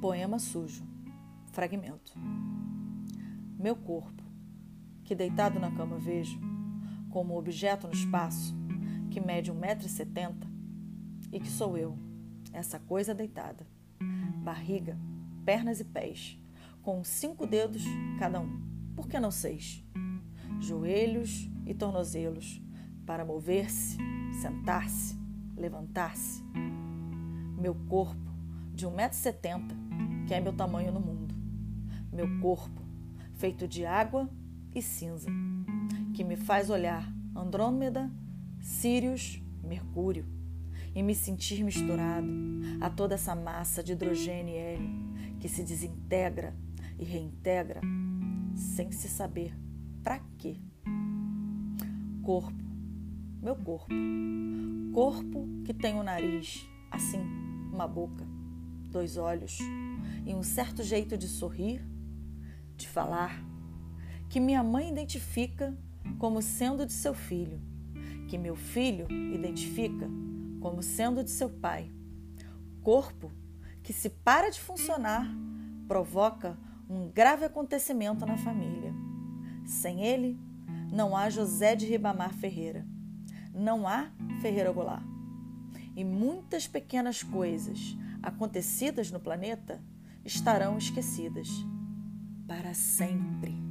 Poema sujo. Fragmento. Meu corpo, que deitado na cama vejo, como objeto no espaço, que mede um metro e setenta, e que sou eu, essa coisa deitada. Barriga, pernas e pés, com cinco dedos cada um, por que não seis? Joelhos e tornozelos, para mover-se, sentar-se, levantar-se. Meu corpo, de um metro e setenta, que é meu tamanho no mundo. Meu corpo, feito de água e cinza, que me faz olhar Andrômeda, Sirius, Mercúrio e me sentir misturado a toda essa massa de hidrogênio e hélio que se desintegra e reintegra sem se saber para quê. Corpo, meu corpo, corpo que tem um nariz assim, uma boca, dois olhos e um certo jeito de sorrir, de falar, que minha mãe identifica como sendo de seu filho, que meu filho identifica como sendo de seu pai. Corpo que, se para de funcionar, provoca um grave acontecimento na família. Sem ele, não há José de Ribamar Ferreira, não há Ferreira Goulart. E muitas pequenas coisas acontecidas no planeta estarão esquecidas para sempre.